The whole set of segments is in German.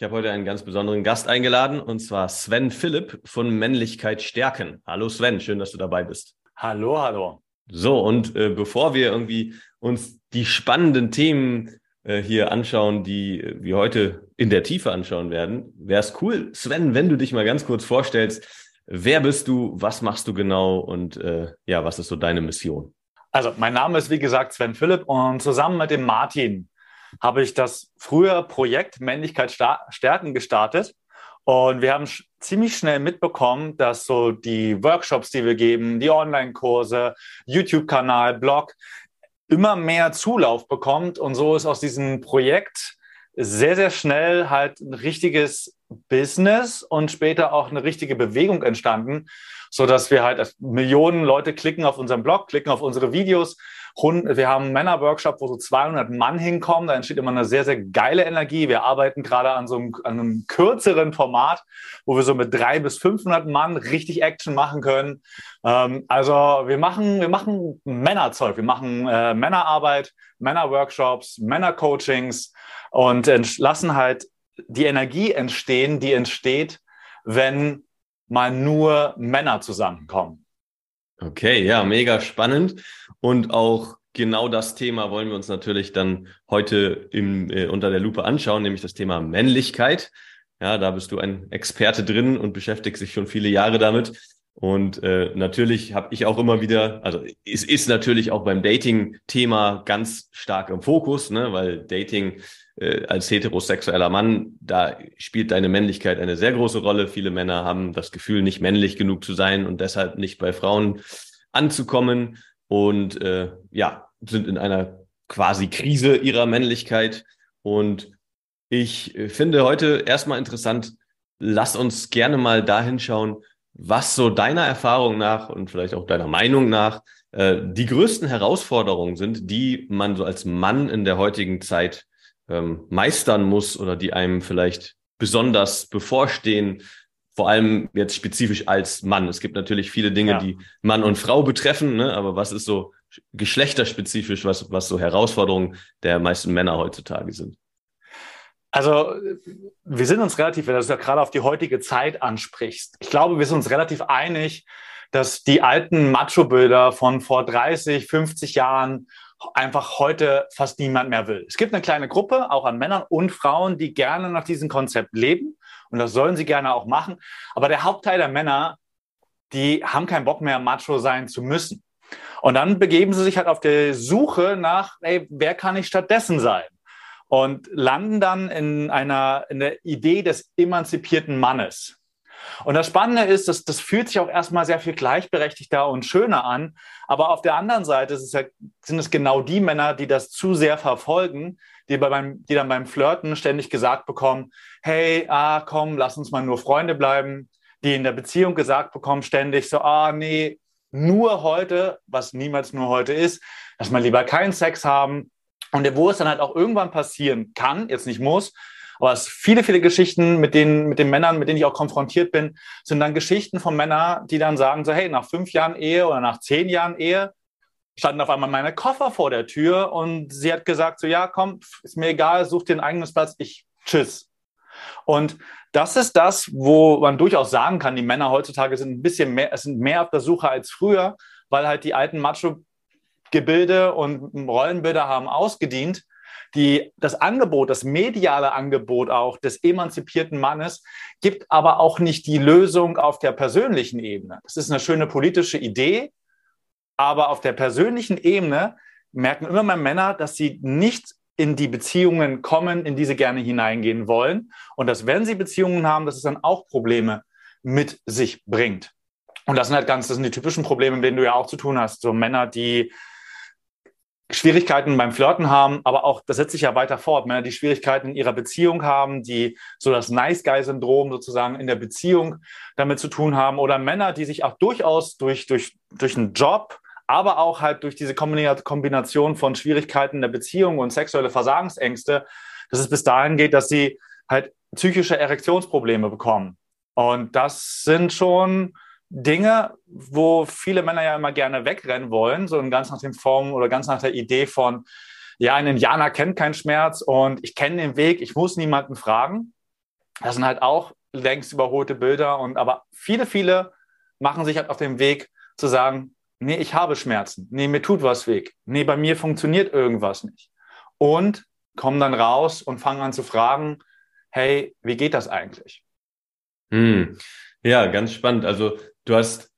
Ich habe heute einen ganz besonderen Gast eingeladen und zwar Sven Philipp von Männlichkeit stärken. Hallo Sven, schön, dass du dabei bist. Hallo, hallo. So, und äh, bevor wir irgendwie uns die spannenden Themen äh, hier anschauen, die äh, wir heute in der Tiefe anschauen werden, wäre es cool, Sven, wenn du dich mal ganz kurz vorstellst. Wer bist du? Was machst du genau? Und äh, ja, was ist so deine Mission? Also, mein Name ist wie gesagt Sven Philipp und zusammen mit dem Martin habe ich das frühe Projekt Männlichkeit stärken gestartet. Und wir haben ziemlich schnell mitbekommen, dass so die Workshops, die wir geben, die Online-Kurse, YouTube-Kanal, Blog immer mehr Zulauf bekommt. Und so ist aus diesem Projekt sehr, sehr schnell halt ein richtiges Business und später auch eine richtige Bewegung entstanden, so dass wir halt Millionen Leute klicken auf unseren Blog, klicken auf unsere Videos, wir haben einen Männerworkshop, wo so 200 Mann hinkommen. Da entsteht immer eine sehr, sehr geile Energie. Wir arbeiten gerade an so einem, an einem kürzeren Format, wo wir so mit 300 bis 500 Mann richtig Action machen können. Ähm, also wir machen, wir machen Männerzeug. Wir machen äh, Männerarbeit, Männerworkshops, Männercoachings und lassen halt die Energie entstehen, die entsteht, wenn mal nur Männer zusammenkommen. Okay, ja, mega spannend. Und auch genau das Thema wollen wir uns natürlich dann heute im, äh, unter der Lupe anschauen, nämlich das Thema Männlichkeit. Ja, da bist du ein Experte drin und beschäftigst dich schon viele Jahre damit. Und äh, natürlich habe ich auch immer wieder, also es ist natürlich auch beim Dating-Thema ganz stark im Fokus, ne, weil Dating äh, als heterosexueller Mann, da spielt deine Männlichkeit eine sehr große Rolle. Viele Männer haben das Gefühl, nicht männlich genug zu sein und deshalb nicht bei Frauen anzukommen und äh, ja, sind in einer quasi Krise ihrer Männlichkeit. Und ich äh, finde heute erstmal interessant, lass uns gerne mal dahin schauen, was so deiner Erfahrung nach und vielleicht auch deiner Meinung nach äh, die größten Herausforderungen sind, die man so als Mann in der heutigen Zeit ähm, meistern muss oder die einem vielleicht besonders bevorstehen, vor allem jetzt spezifisch als Mann. Es gibt natürlich viele Dinge, ja. die Mann und Frau betreffen, ne? aber was ist so geschlechterspezifisch, was, was so Herausforderungen der meisten Männer heutzutage sind? Also wir sind uns relativ, wenn du das ja gerade auf die heutige Zeit ansprichst, ich glaube, wir sind uns relativ einig, dass die alten Macho-Bilder von vor 30, 50 Jahren einfach heute fast niemand mehr will. Es gibt eine kleine Gruppe, auch an Männern und Frauen, die gerne nach diesem Konzept leben und das sollen sie gerne auch machen. Aber der Hauptteil der Männer, die haben keinen Bock mehr, Macho sein zu müssen. Und dann begeben sie sich halt auf der Suche nach, ey, wer kann ich stattdessen sein? und landen dann in einer in der Idee des emanzipierten Mannes. Und das Spannende ist, dass das fühlt sich auch erstmal sehr viel gleichberechtigter und schöner an. Aber auf der anderen Seite es ja, sind es genau die Männer, die das zu sehr verfolgen, die, beim, die dann beim Flirten ständig gesagt bekommen, hey, ah, komm, lass uns mal nur Freunde bleiben. Die in der Beziehung gesagt bekommen ständig so, ah, nee, nur heute, was niemals nur heute ist, dass man lieber keinen Sex haben, und wo es dann halt auch irgendwann passieren kann, jetzt nicht muss, aber es viele, viele Geschichten mit den, mit den Männern, mit denen ich auch konfrontiert bin, sind dann Geschichten von Männern, die dann sagen so, hey, nach fünf Jahren Ehe oder nach zehn Jahren Ehe standen auf einmal meine Koffer vor der Tür und sie hat gesagt so, ja, komm, ist mir egal, such dir ein eigenes Platz, ich, tschüss. Und das ist das, wo man durchaus sagen kann, die Männer heutzutage sind ein bisschen mehr, sind mehr auf der Suche als früher, weil halt die alten Macho Gebilde und Rollenbilder haben ausgedient. Die, das Angebot, das mediale Angebot auch des emanzipierten Mannes gibt aber auch nicht die Lösung auf der persönlichen Ebene. Das ist eine schöne politische Idee, aber auf der persönlichen Ebene merken immer mehr Männer, dass sie nicht in die Beziehungen kommen, in die sie gerne hineingehen wollen. Und dass, wenn sie Beziehungen haben, dass es dann auch Probleme mit sich bringt. Und das sind halt ganz, das sind die typischen Probleme, mit denen du ja auch zu tun hast. So Männer, die Schwierigkeiten beim Flirten haben, aber auch, das setzt sich ja weiter fort, Männer, die Schwierigkeiten in ihrer Beziehung haben, die so das Nice Guy-Syndrom sozusagen in der Beziehung damit zu tun haben oder Männer, die sich auch durchaus durch, durch, durch einen Job, aber auch halt durch diese Kombination von Schwierigkeiten in der Beziehung und sexuelle Versagensängste, dass es bis dahin geht, dass sie halt psychische Erektionsprobleme bekommen. Und das sind schon Dinge, wo viele Männer ja immer gerne wegrennen wollen, so ganz nach dem Form oder ganz nach der Idee von, ja, ein Indianer kennt keinen Schmerz und ich kenne den Weg, ich muss niemanden fragen. Das sind halt auch längst überholte Bilder und aber viele, viele machen sich halt auf den Weg zu sagen, nee, ich habe Schmerzen, nee, mir tut was weg, nee, bei mir funktioniert irgendwas nicht. Und kommen dann raus und fangen an zu fragen, hey, wie geht das eigentlich? Hm. Ja, ganz spannend. Also Du hast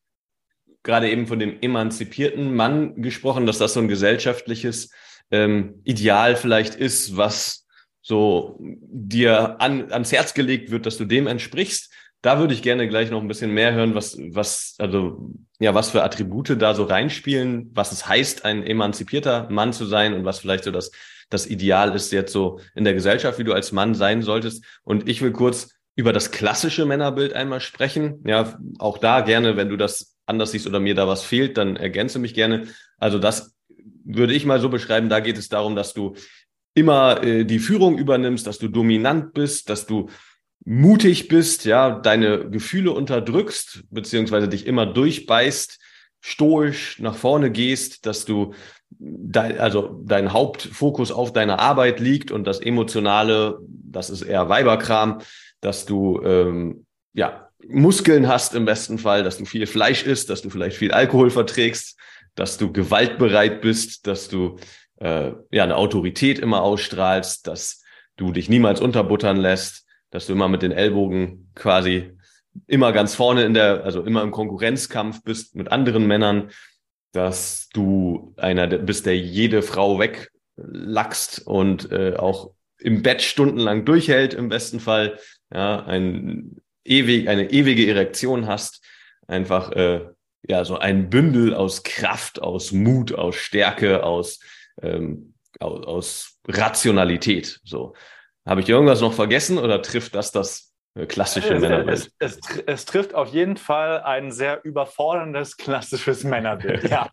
gerade eben von dem emanzipierten Mann gesprochen, dass das so ein gesellschaftliches ähm, Ideal vielleicht ist, was so dir an, ans Herz gelegt wird, dass du dem entsprichst. Da würde ich gerne gleich noch ein bisschen mehr hören, was, was, also, ja, was für Attribute da so reinspielen, was es heißt, ein emanzipierter Mann zu sein und was vielleicht so das, das Ideal ist jetzt so in der Gesellschaft, wie du als Mann sein solltest. Und ich will kurz über das klassische Männerbild einmal sprechen. Ja, auch da gerne, wenn du das anders siehst oder mir da was fehlt, dann ergänze mich gerne. Also das würde ich mal so beschreiben. Da geht es darum, dass du immer äh, die Führung übernimmst, dass du dominant bist, dass du mutig bist, ja, deine Gefühle unterdrückst, beziehungsweise dich immer durchbeißt, stoisch nach vorne gehst, dass du dein, also dein Hauptfokus auf deiner Arbeit liegt und das Emotionale, das ist eher Weiberkram, dass du ähm, ja Muskeln hast im besten Fall, dass du viel Fleisch isst, dass du vielleicht viel Alkohol verträgst, dass du gewaltbereit bist, dass du äh, ja eine Autorität immer ausstrahlst, dass du dich niemals unterbuttern lässt, dass du immer mit den Ellbogen quasi immer ganz vorne in der, also immer im Konkurrenzkampf bist mit anderen Männern, dass du einer bist, der jede Frau weglackst und äh, auch im Bett stundenlang durchhält im besten Fall, ja, ein ewig, eine ewige Erektion hast, einfach äh, ja so ein Bündel aus Kraft, aus Mut, aus Stärke, aus, ähm, aus, aus Rationalität. So. Habe ich irgendwas noch vergessen oder trifft das das äh, klassische es, Männerbild? Es, es, es, trifft auf jeden Fall ein sehr überforderndes klassisches Männerbild. Ja.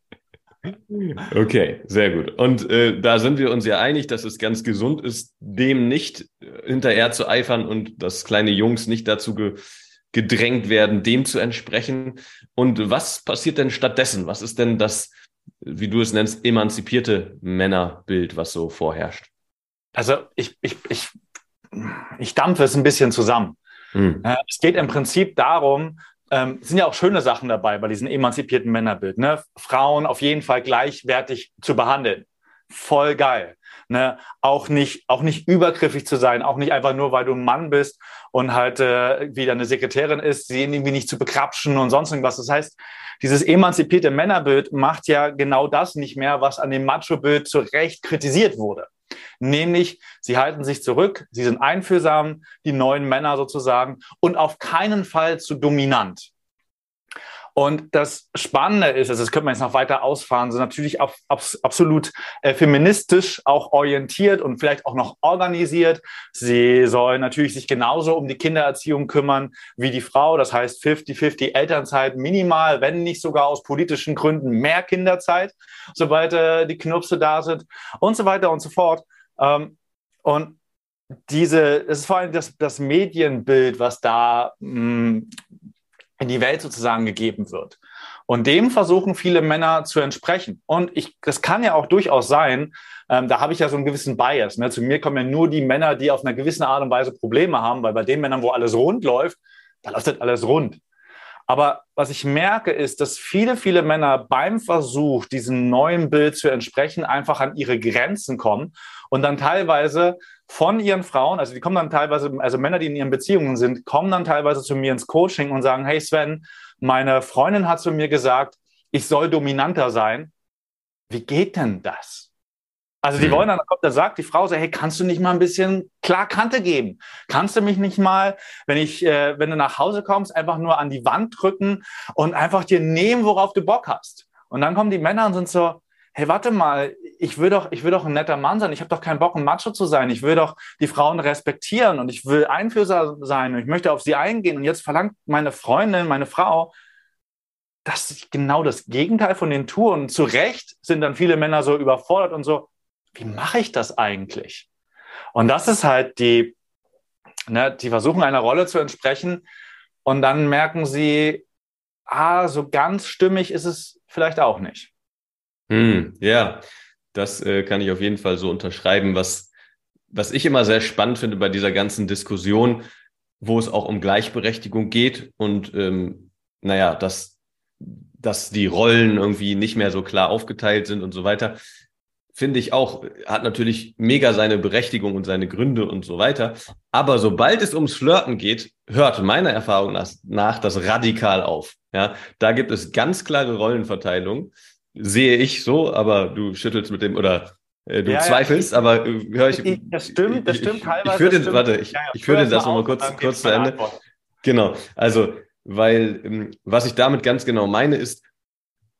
Okay, sehr gut. Und äh, da sind wir uns ja einig, dass es ganz gesund ist, dem nicht äh, hinterher zu eifern und dass kleine Jungs nicht dazu ge gedrängt werden, dem zu entsprechen. Und was passiert denn stattdessen? Was ist denn das, wie du es nennst, emanzipierte Männerbild, was so vorherrscht? Also ich, ich, ich, ich dampfe es ein bisschen zusammen. Hm. Es geht im Prinzip darum, ähm, sind ja auch schöne Sachen dabei bei diesem emanzipierten Männerbild. Ne? Frauen auf jeden Fall gleichwertig zu behandeln. Voll geil. Ne? Auch nicht, auch nicht übergriffig zu sein, auch nicht einfach nur, weil du ein Mann bist und halt äh, wieder eine Sekretärin ist, sie irgendwie nicht zu bekrapschen und sonst irgendwas. Das heißt, dieses emanzipierte Männerbild macht ja genau das nicht mehr, was an dem Macho-Bild zu Recht kritisiert wurde. Nämlich, sie halten sich zurück, sie sind einfühlsam, die neuen Männer sozusagen, und auf keinen Fall zu dominant. Und das Spannende ist, also das könnte man jetzt noch weiter ausfahren, sind natürlich auf, auf, absolut äh, feministisch auch orientiert und vielleicht auch noch organisiert. Sie sollen natürlich sich genauso um die Kindererziehung kümmern wie die Frau. Das heißt 50-50 Elternzeit minimal, wenn nicht sogar aus politischen Gründen mehr Kinderzeit, sobald äh, die Knupse da sind und so weiter und so fort. Ähm, und diese, es ist vor allem das, das Medienbild, was da mh, mm, in die Welt sozusagen gegeben wird. Und dem versuchen viele Männer zu entsprechen. Und ich, das kann ja auch durchaus sein, ähm, da habe ich ja so einen gewissen Bias. Ne? Zu mir kommen ja nur die Männer, die auf einer gewissen Art und Weise Probleme haben, weil bei den Männern, wo alles rund läuft, da läuft halt alles rund. Aber was ich merke, ist, dass viele, viele Männer beim Versuch, diesem neuen Bild zu entsprechen, einfach an ihre Grenzen kommen und dann teilweise von ihren Frauen, also die kommen dann teilweise, also Männer, die in ihren Beziehungen sind, kommen dann teilweise zu mir ins Coaching und sagen, hey Sven, meine Freundin hat zu mir gesagt, ich soll dominanter sein. Wie geht denn das? Also die mhm. wollen dann, da sagt die Frau so, hey, kannst du nicht mal ein bisschen klar Kante geben? Kannst du mich nicht mal, wenn ich, äh, wenn du nach Hause kommst, einfach nur an die Wand drücken und einfach dir nehmen, worauf du Bock hast? Und dann kommen die Männer und sind so, hey, warte mal, ich will doch, ich will doch ein netter Mann sein. Ich habe doch keinen Bock, ein Macho zu sein. Ich will doch die Frauen respektieren und ich will einfühlsam sein und ich möchte auf sie eingehen. Und jetzt verlangt meine Freundin, meine Frau, dass ich genau das Gegenteil von den tue. Und zu Recht sind dann viele Männer so überfordert und so, wie mache ich das eigentlich? Und das ist halt die, ne, die versuchen einer Rolle zu entsprechen und dann merken sie, ah, so ganz stimmig ist es vielleicht auch nicht. Hm, ja, das äh, kann ich auf jeden Fall so unterschreiben. Was, was ich immer sehr spannend finde bei dieser ganzen Diskussion, wo es auch um Gleichberechtigung geht und ähm, naja, dass, dass die Rollen irgendwie nicht mehr so klar aufgeteilt sind und so weiter, finde ich auch, hat natürlich mega seine Berechtigung und seine Gründe und so weiter. Aber sobald es ums Flirten geht, hört meiner Erfahrung nach, nach das radikal auf. Ja, da gibt es ganz klare Rollenverteilung sehe ich so, aber du schüttelst mit dem oder äh, du ja, zweifelst, ja, ich, aber äh, höre ich. Das stimmt, das stimmt teilweise. Ich, ich führe den, warte, ich, ja, ich führe das nochmal kurz, kurz zu Ende. Antwort. Genau, also, weil ähm, was ich damit ganz genau meine ist,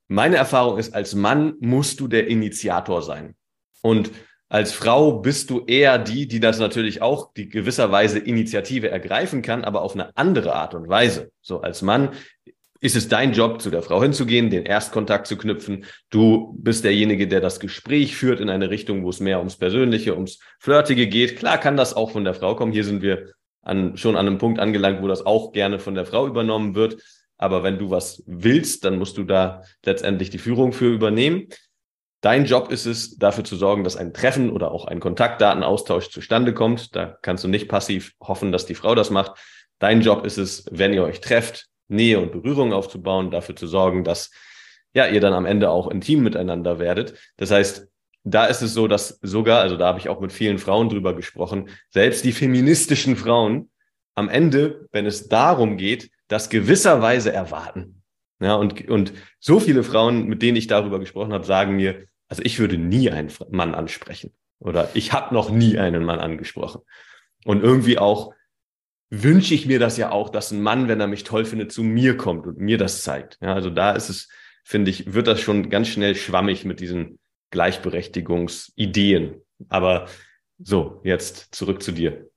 meine Erfahrung ist, als Mann musst du der Initiator sein. Und als Frau bist du eher die, die das natürlich auch die gewisserweise Initiative ergreifen kann, aber auf eine andere Art und Weise. So als Mann ist es dein Job, zu der Frau hinzugehen, den Erstkontakt zu knüpfen. Du bist derjenige, der das Gespräch führt in eine Richtung, wo es mehr ums Persönliche, ums Flirtige geht. Klar kann das auch von der Frau kommen. Hier sind wir an, schon an einem Punkt angelangt, wo das auch gerne von der Frau übernommen wird. Aber wenn du was willst, dann musst du da letztendlich die Führung für übernehmen. Dein Job ist es, dafür zu sorgen, dass ein Treffen oder auch ein Kontaktdatenaustausch zustande kommt. Da kannst du nicht passiv hoffen, dass die Frau das macht. Dein Job ist es, wenn ihr euch trefft, Nähe und Berührung aufzubauen, dafür zu sorgen, dass ja, ihr dann am Ende auch intim miteinander werdet. Das heißt, da ist es so, dass sogar, also da habe ich auch mit vielen Frauen drüber gesprochen, selbst die feministischen Frauen am Ende, wenn es darum geht, das gewisserweise erwarten. Ja, und, und so viele Frauen, mit denen ich darüber gesprochen habe, sagen mir, also ich würde nie einen Mann ansprechen oder ich habe noch nie einen Mann angesprochen. Und irgendwie auch wünsche ich mir das ja auch, dass ein Mann, wenn er mich toll findet, zu mir kommt und mir das zeigt. Ja, also da ist es, finde ich, wird das schon ganz schnell schwammig mit diesen Gleichberechtigungsideen. Aber so, jetzt zurück zu dir.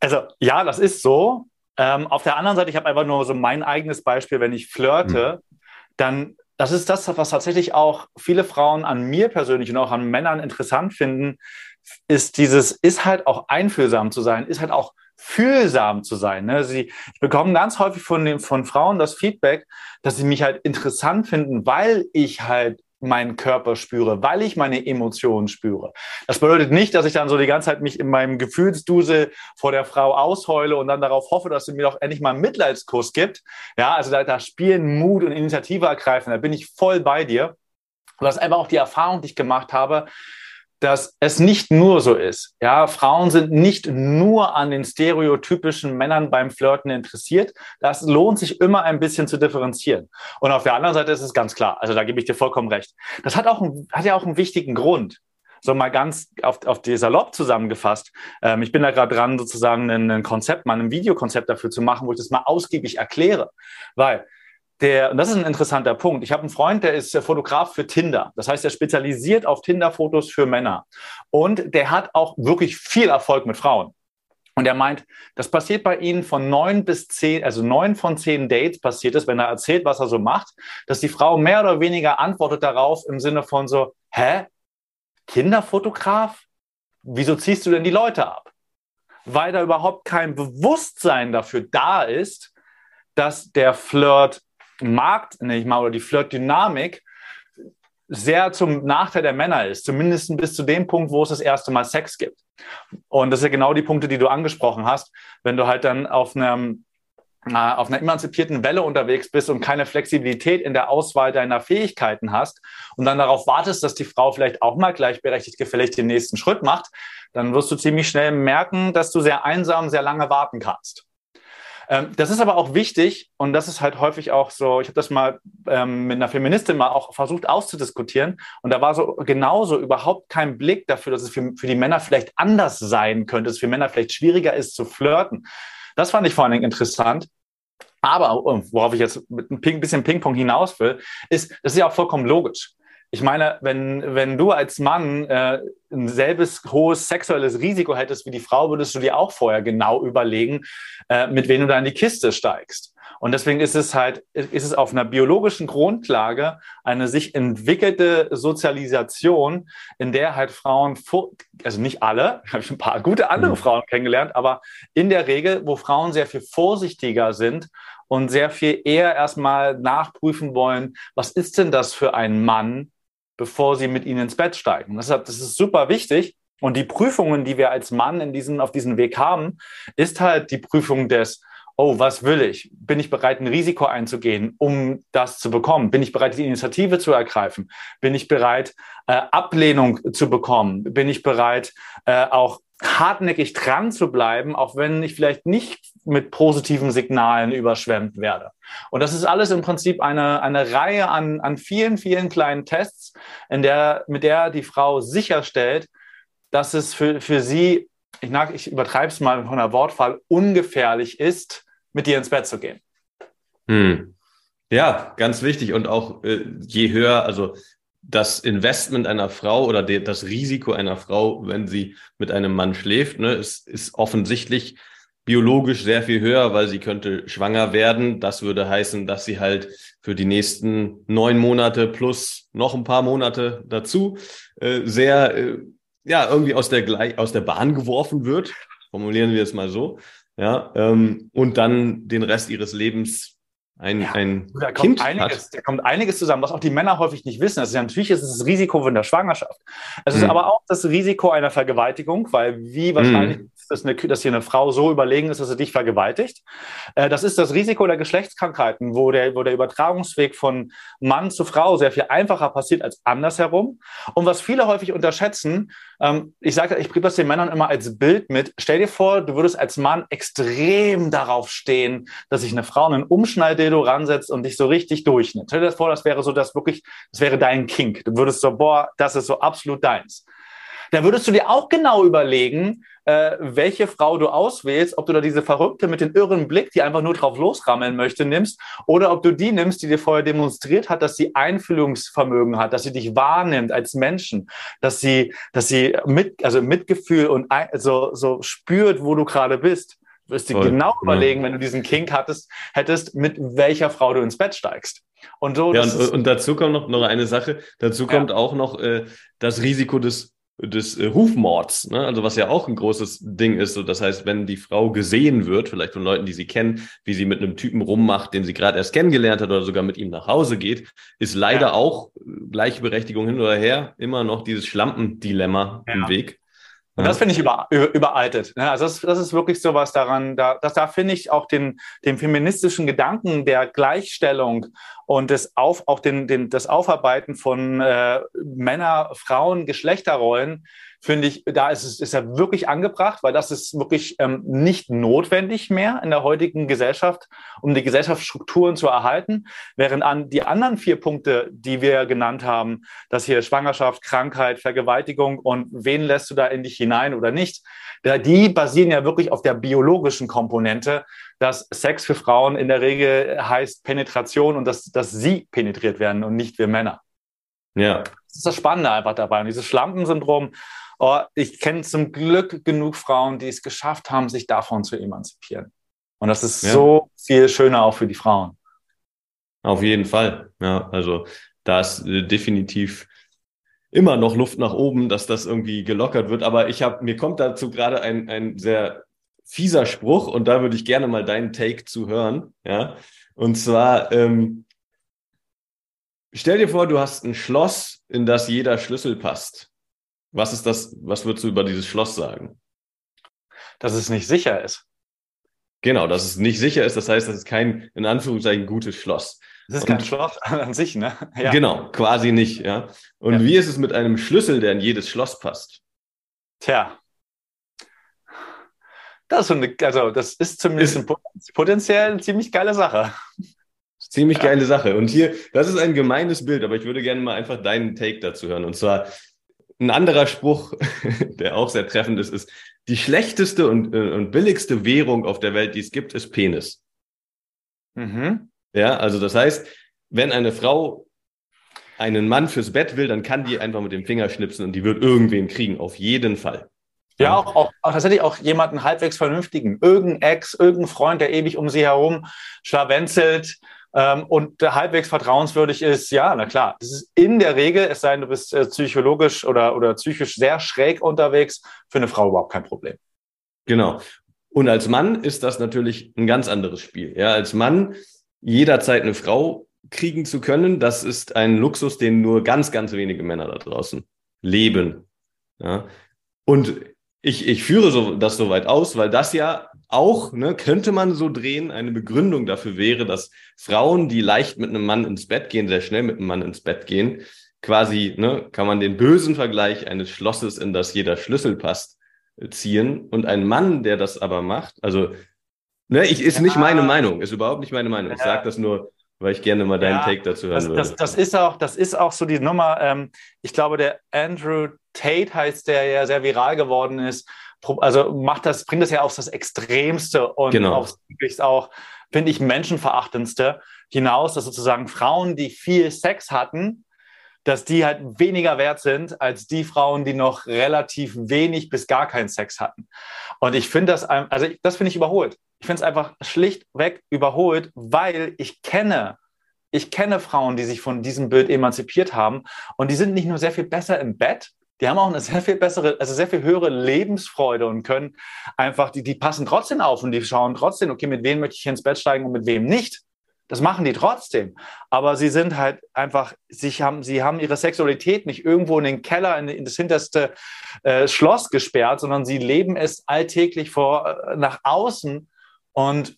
Also ja, das ist so. Ähm, auf der anderen Seite, ich habe einfach nur so mein eigenes Beispiel, wenn ich flirte, mhm. dann das ist das, was tatsächlich auch viele Frauen an mir persönlich und auch an Männern interessant finden, ist dieses, ist halt auch einfühlsam zu sein, ist halt auch fühlsam zu sein. Ne? Sie, ich bekomme ganz häufig von, den, von Frauen das Feedback, dass sie mich halt interessant finden, weil ich halt meinen Körper spüre, weil ich meine Emotionen spüre. Das bedeutet nicht, dass ich dann so die ganze Zeit mich in meinem Gefühlsdusel vor der Frau ausheule und dann darauf hoffe, dass sie mir doch endlich mal einen Mitleidskuss gibt. Ja, also da, da spielen Mut und Initiative ergreifen. Da bin ich voll bei dir. Und das ist einfach auch die Erfahrung, die ich gemacht habe, dass es nicht nur so ist. Ja, Frauen sind nicht nur an den stereotypischen Männern beim Flirten interessiert. Das lohnt sich immer ein bisschen zu differenzieren. Und auf der anderen Seite ist es ganz klar. Also da gebe ich dir vollkommen recht. Das hat auch, hat ja auch einen wichtigen Grund. So mal ganz auf, auf die Salopp zusammengefasst. Ähm, ich bin da gerade dran, sozusagen ein Konzept, mal ein Videokonzept dafür zu machen, wo ich das mal ausgiebig erkläre. Weil der, und das ist ein interessanter Punkt. Ich habe einen Freund, der ist Fotograf für Tinder. Das heißt, er spezialisiert auf Tinder-Fotos für Männer. Und der hat auch wirklich viel Erfolg mit Frauen. Und er meint, das passiert bei ihnen von neun bis zehn, also neun von zehn Dates passiert es, wenn er erzählt, was er so macht, dass die Frau mehr oder weniger antwortet darauf im Sinne von so, hä? Kinderfotograf? Wieso ziehst du denn die Leute ab? Weil da überhaupt kein Bewusstsein dafür da ist, dass der Flirt Markt, nenne ich mal, oder die Flirt-Dynamik sehr zum Nachteil der Männer ist, zumindest bis zu dem Punkt, wo es das erste Mal Sex gibt. Und das sind genau die Punkte, die du angesprochen hast, wenn du halt dann auf einem äh, auf einer emanzipierten Welle unterwegs bist und keine Flexibilität in der Auswahl deiner Fähigkeiten hast und dann darauf wartest, dass die Frau vielleicht auch mal gleichberechtigt gefällig den nächsten Schritt macht, dann wirst du ziemlich schnell merken, dass du sehr einsam sehr lange warten kannst. Ähm, das ist aber auch wichtig und das ist halt häufig auch so, ich habe das mal ähm, mit einer Feministin mal auch versucht auszudiskutieren und da war so genauso überhaupt kein Blick dafür, dass es für, für die Männer vielleicht anders sein könnte, dass es für Männer vielleicht schwieriger ist zu flirten. Das fand ich vor allen Dingen interessant. Aber worauf ich jetzt mit ein bisschen Ping-Pong hinaus will, ist, das ist ja auch vollkommen logisch. Ich meine, wenn, wenn du als Mann äh, ein selbes hohes sexuelles Risiko hättest wie die Frau, würdest du dir auch vorher genau überlegen, äh, mit wem du da in die Kiste steigst. Und deswegen ist es halt, ist es auf einer biologischen Grundlage eine sich entwickelte Sozialisation, in der halt Frauen, also nicht alle, ich habe ein paar gute andere mhm. Frauen kennengelernt, aber in der Regel, wo Frauen sehr viel vorsichtiger sind und sehr viel eher erstmal nachprüfen wollen, was ist denn das für ein Mann, bevor sie mit ihnen ins Bett steigen. Deshalb, das ist super wichtig. Und die Prüfungen, die wir als Mann in diesen, auf diesem Weg haben, ist halt die Prüfung des oh, was will ich? Bin ich bereit, ein Risiko einzugehen, um das zu bekommen? Bin ich bereit, die Initiative zu ergreifen? Bin ich bereit, äh, Ablehnung zu bekommen? Bin ich bereit, äh, auch hartnäckig dran zu bleiben, auch wenn ich vielleicht nicht mit positiven Signalen überschwemmt werde. Und das ist alles im Prinzip eine, eine Reihe an, an vielen, vielen kleinen Tests, in der, mit der die Frau sicherstellt, dass es für, für sie, ich, ich übertreibe es mal von der Wortwahl, ungefährlich ist, mit dir ins Bett zu gehen. Hm. Ja, ganz wichtig. Und auch äh, je höher, also das Investment einer Frau oder de, das Risiko einer Frau, wenn sie mit einem Mann schläft, ne, ist, ist offensichtlich biologisch sehr viel höher, weil sie könnte schwanger werden. Das würde heißen, dass sie halt für die nächsten neun Monate plus noch ein paar Monate dazu äh, sehr, äh, ja, irgendwie aus der, aus der Bahn geworfen wird. Formulieren wir es mal so ja, ähm, und dann den Rest ihres Lebens ein, ja, ein da Kind kommt einiges, hat. Da kommt einiges zusammen, was auch die Männer häufig nicht wissen. Also natürlich ist es das Risiko von der Schwangerschaft. Es ist mhm. aber auch das Risiko einer Vergewaltigung, weil wie wahrscheinlich mhm. Dass, eine, dass hier eine Frau so überlegen ist, dass sie dich vergewaltigt. Äh, das ist das Risiko der Geschlechtskrankheiten, wo der, wo der Übertragungsweg von Mann zu Frau sehr viel einfacher passiert als andersherum. Und was viele häufig unterschätzen, ähm, ich sage, ich bringe das den Männern immer als Bild mit. Stell dir vor, du würdest als Mann extrem darauf stehen, dass sich eine Frau einen Umschnalldildo ransetzt und dich so richtig durchnimmt. Stell dir vor, das wäre so das wirklich, das wäre dein Kink. Du würdest so, boah, das ist so absolut deins. Da würdest du dir auch genau überlegen, äh, welche Frau du auswählst, ob du da diese Verrückte mit dem irren Blick, die einfach nur drauf losrammeln möchte, nimmst, oder ob du die nimmst, die dir vorher demonstriert hat, dass sie Einfühlungsvermögen hat, dass sie dich wahrnimmt als Menschen, dass sie, dass sie mit, also Mitgefühl und ein, so, so spürt, wo du gerade bist. Du wirst dir genau ja. überlegen, wenn du diesen Kink hattest, hättest, mit welcher Frau du ins Bett steigst. Und so. Ja, und, und, dazu kommt noch, noch eine Sache. Dazu kommt ja. auch noch äh, das Risiko des des äh, Rufmords, ne? also was ja auch ein großes Ding ist. So, das heißt, wenn die Frau gesehen wird, vielleicht von Leuten, die sie kennen, wie sie mit einem Typen rummacht, den sie gerade erst kennengelernt hat oder sogar mit ihm nach Hause geht, ist leider ja. auch Gleichberechtigung hin oder her immer noch dieses Schlampendilemma ja. im Weg. Und das finde ich über, über, überaltet. Also das, das ist wirklich so was daran, da, das, da finde ich auch den, den feministischen Gedanken der Gleichstellung und das, Auf, auch den, den, das Aufarbeiten von äh, Männer, Frauen, Geschlechterrollen finde ich, da ist es ist er wirklich angebracht, weil das ist wirklich ähm, nicht notwendig mehr in der heutigen Gesellschaft, um die Gesellschaftsstrukturen zu erhalten. Während an die anderen vier Punkte, die wir genannt haben, dass hier Schwangerschaft, Krankheit, Vergewaltigung und wen lässt du da in dich hinein oder nicht, die basieren ja wirklich auf der biologischen Komponente, dass Sex für Frauen in der Regel heißt Penetration und dass, dass sie penetriert werden und nicht wir Männer. Ja. Das ist das Spannende einfach dabei. Und dieses Schlampensyndrom, Oh, ich kenne zum Glück genug Frauen, die es geschafft haben, sich davon zu emanzipieren. Und das ist ja. so viel schöner auch für die Frauen. Auf jeden Fall. Ja, also da ist äh, definitiv immer noch Luft nach oben, dass das irgendwie gelockert wird. Aber ich habe, mir kommt dazu gerade ein, ein sehr fieser Spruch und da würde ich gerne mal deinen Take zu hören. Ja, und zwar, ähm, stell dir vor, du hast ein Schloss, in das jeder Schlüssel passt. Was ist das, was würdest du über dieses Schloss sagen? Dass es nicht sicher ist. Genau, dass es nicht sicher ist. Das heißt, das ist kein, in Anführungszeichen, gutes Schloss. Das ist Und, kein Schloss an sich, ne? Ja. Genau, quasi nicht, ja. Und ja. wie ist es mit einem Schlüssel, der in jedes Schloss passt? Tja. Das ist, eine, also das ist zumindest ist, potenziell eine ziemlich geile Sache. Ziemlich geile Sache. Und hier, das ist ein gemeines Bild, aber ich würde gerne mal einfach deinen Take dazu hören. Und zwar, ein anderer Spruch, der auch sehr treffend ist, ist, die schlechteste und, äh, und billigste Währung auf der Welt, die es gibt, ist Penis. Mhm. Ja, also das heißt, wenn eine Frau einen Mann fürs Bett will, dann kann die einfach mit dem Finger schnipsen und die wird irgendwen kriegen, auf jeden Fall. Ja, auch, auch, auch tatsächlich auch jemanden halbwegs vernünftigen, irgendein Ex, irgendein Freund, der ewig um sie herum schlawenzelt ähm, und halbwegs vertrauenswürdig ist. Ja, na klar, das ist in der Regel, es sei denn, du bist äh, psychologisch oder, oder psychisch sehr schräg unterwegs, für eine Frau überhaupt kein Problem. Genau. Und als Mann ist das natürlich ein ganz anderes Spiel. Ja, als Mann jederzeit eine Frau kriegen zu können, das ist ein Luxus, den nur ganz, ganz wenige Männer da draußen leben. Ja. Und ich, ich führe so, das so weit aus, weil das ja auch, ne, könnte man so drehen, eine Begründung dafür wäre, dass Frauen, die leicht mit einem Mann ins Bett gehen, sehr schnell mit einem Mann ins Bett gehen, quasi, ne, kann man den bösen Vergleich eines Schlosses, in das jeder Schlüssel passt, äh, ziehen. Und ein Mann, der das aber macht, also, ne, ich, ist ja. nicht meine Meinung, ist überhaupt nicht meine Meinung. Ich sage das nur, weil ich gerne mal deinen ja, Take dazu hören das, würde. Das, das, ist auch, das ist auch so die Nummer. Ähm, ich glaube, der Andrew Tate heißt, der ja sehr viral geworden ist. Also macht das, bringt das ja aufs das Extremste und genau. aufs wirklich auch, finde ich, menschenverachtendste hinaus, dass sozusagen Frauen, die viel Sex hatten, dass die halt weniger wert sind als die Frauen, die noch relativ wenig bis gar keinen Sex hatten. Und ich finde das, also das finde ich überholt. Ich finde es einfach schlichtweg überholt, weil ich kenne, ich kenne Frauen, die sich von diesem Bild emanzipiert haben und die sind nicht nur sehr viel besser im Bett, die haben auch eine sehr viel bessere, also sehr viel höhere Lebensfreude und können einfach, die, die passen trotzdem auf und die schauen trotzdem, okay, mit wem möchte ich ins Bett steigen und mit wem nicht. Das machen die trotzdem. Aber sie sind halt einfach, sie haben, sie haben ihre Sexualität nicht irgendwo in den Keller, in, in das hinterste äh, Schloss gesperrt, sondern sie leben es alltäglich vor, äh, nach außen und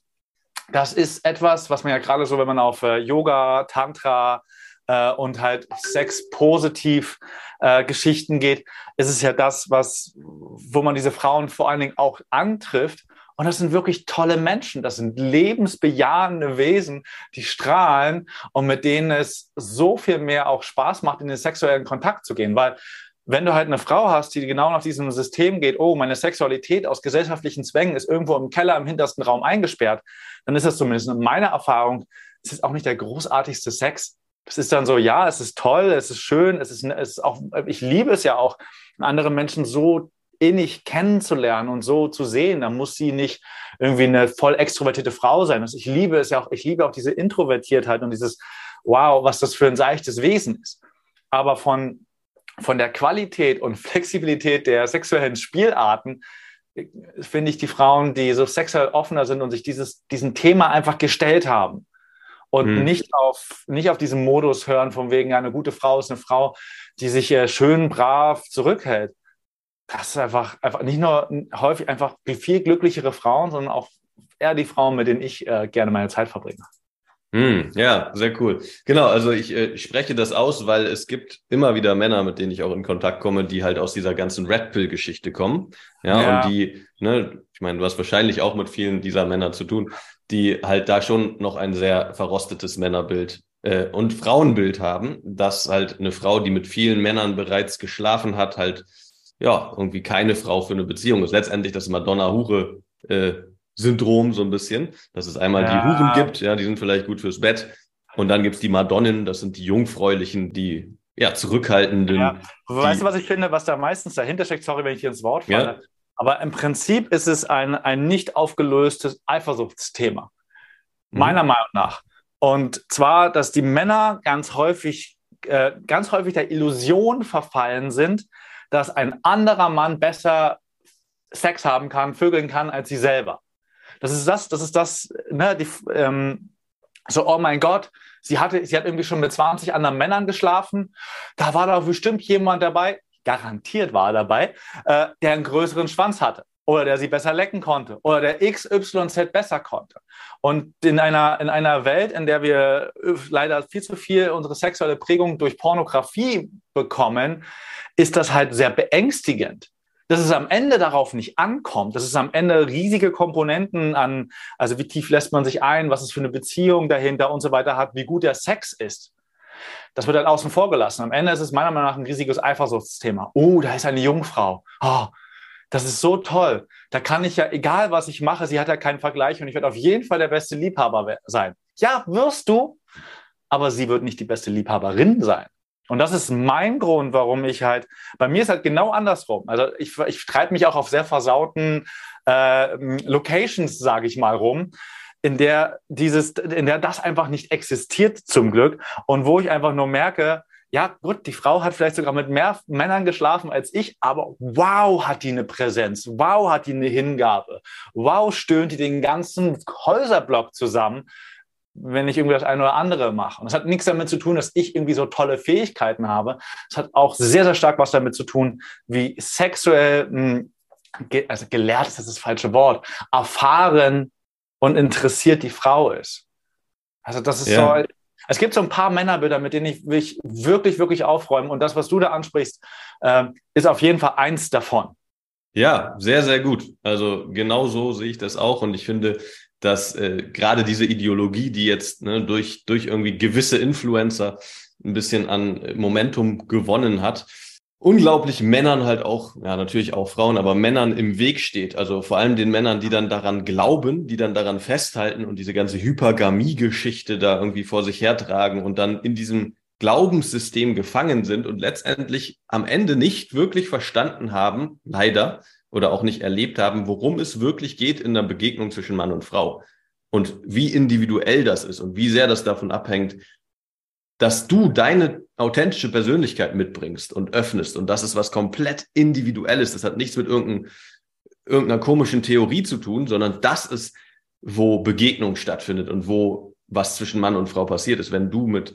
das ist etwas, was man ja gerade so, wenn man auf äh, Yoga, Tantra äh, und halt Sex-positiv äh, Geschichten geht, ist es ja das, was, wo man diese Frauen vor allen Dingen auch antrifft. Und das sind wirklich tolle Menschen. Das sind lebensbejahende Wesen, die strahlen und mit denen es so viel mehr auch Spaß macht, in den sexuellen Kontakt zu gehen. Weil wenn du halt eine Frau hast, die genau nach diesem System geht, oh, meine Sexualität aus gesellschaftlichen Zwängen ist irgendwo im Keller im hintersten Raum eingesperrt, dann ist das zumindest in meiner Erfahrung, es ist auch nicht der großartigste Sex. Es ist dann so, ja, es ist toll, es ist schön, es ist, es ist auch, ich liebe es ja auch, andere Menschen so innig kennenzulernen und so zu sehen. Da muss sie nicht irgendwie eine voll extrovertierte Frau sein. Also ich liebe es ja auch, ich liebe auch diese Introvertiertheit und dieses, wow, was das für ein seichtes Wesen ist. Aber von von der Qualität und Flexibilität der sexuellen Spielarten finde ich die Frauen, die so sexuell offener sind und sich dieses, diesem Thema einfach gestellt haben und hm. nicht auf nicht auf diesen Modus hören von wegen eine gute Frau ist eine Frau, die sich äh, schön brav zurückhält. Das ist einfach einfach nicht nur häufig einfach viel glücklichere Frauen, sondern auch eher die Frauen, mit denen ich äh, gerne meine Zeit verbringe. Hm, ja, sehr cool. Genau, also ich äh, spreche das aus, weil es gibt immer wieder Männer, mit denen ich auch in Kontakt komme, die halt aus dieser ganzen Red Pill-Geschichte kommen. Ja, ja, und die, ne, ich meine, du hast wahrscheinlich auch mit vielen dieser Männer zu tun, die halt da schon noch ein sehr verrostetes Männerbild äh, und Frauenbild haben, dass halt eine Frau, die mit vielen Männern bereits geschlafen hat, halt ja irgendwie keine Frau für eine Beziehung ist. Letztendlich das Madonna-Hure äh, Syndrom so ein bisschen, dass es einmal ja. die Huren gibt, ja, die sind vielleicht gut fürs Bett. Und dann gibt's die Madonnen, das sind die Jungfräulichen, die ja, zurückhaltenden. Ja. Weißt du, was ich finde, was da meistens dahinter steckt? Sorry, wenn ich hier ins Wort falle. Ja. Aber im Prinzip ist es ein, ein nicht aufgelöstes Eifersuchtsthema. Mhm. Meiner Meinung nach. Und zwar, dass die Männer ganz häufig, äh, ganz häufig der Illusion verfallen sind, dass ein anderer Mann besser Sex haben kann, vögeln kann als sie selber. Das ist das, das ist das, ne, die, ähm, so, oh mein Gott, sie hatte, sie hat irgendwie schon mit 20 anderen Männern geschlafen. Da war doch bestimmt jemand dabei, garantiert war er dabei, äh, der einen größeren Schwanz hatte oder der sie besser lecken konnte oder der XYZ besser konnte. Und in einer, in einer Welt, in der wir leider viel zu viel unsere sexuelle Prägung durch Pornografie bekommen, ist das halt sehr beängstigend dass es am Ende darauf nicht ankommt, dass es am Ende riesige Komponenten an, also wie tief lässt man sich ein, was es für eine Beziehung dahinter und so weiter hat, wie gut der Sex ist. Das wird dann außen vor gelassen. Am Ende ist es meiner Meinung nach ein riesiges Eifersuchtsthema. Oh, da ist eine Jungfrau. Oh, das ist so toll. Da kann ich ja, egal was ich mache, sie hat ja keinen Vergleich und ich werde auf jeden Fall der beste Liebhaber sein. Ja, wirst du, aber sie wird nicht die beste Liebhaberin sein. Und das ist mein Grund, warum ich halt, bei mir ist halt genau andersrum. Also ich, ich treibe mich auch auf sehr versauten äh, Locations, sage ich mal, rum, in der dieses, in der das einfach nicht existiert zum Glück und wo ich einfach nur merke, ja gut, die Frau hat vielleicht sogar mit mehr Männern geschlafen als ich, aber wow, hat die eine Präsenz, wow, hat die eine Hingabe, wow, stöhnt die den ganzen Häuserblock zusammen wenn ich irgendwie das eine oder andere mache. Und das hat nichts damit zu tun, dass ich irgendwie so tolle Fähigkeiten habe. Es hat auch sehr, sehr stark was damit zu tun, wie sexuell, hm, also gelehrt ist das falsche Wort, erfahren und interessiert die Frau ist. Also das ist ja. so, es gibt so ein paar Männerbilder, mit denen ich mich wirklich, wirklich aufräume. Und das, was du da ansprichst, äh, ist auf jeden Fall eins davon. Ja, sehr, sehr gut. Also genau so sehe ich das auch. Und ich finde, dass äh, gerade diese Ideologie, die jetzt ne, durch, durch irgendwie gewisse Influencer ein bisschen an Momentum gewonnen hat, unglaublich Männern halt auch, ja, natürlich auch Frauen, aber Männern im Weg steht. Also vor allem den Männern, die dann daran glauben, die dann daran festhalten und diese ganze Hypergamie-Geschichte da irgendwie vor sich hertragen und dann in diesem Glaubenssystem gefangen sind und letztendlich am Ende nicht wirklich verstanden haben, leider, oder auch nicht erlebt haben, worum es wirklich geht in der Begegnung zwischen Mann und Frau und wie individuell das ist und wie sehr das davon abhängt, dass du deine authentische Persönlichkeit mitbringst und öffnest. Und das ist was komplett Individuelles. Das hat nichts mit irgendein, irgendeiner komischen Theorie zu tun, sondern das ist, wo Begegnung stattfindet und wo was zwischen Mann und Frau passiert ist. Wenn du mit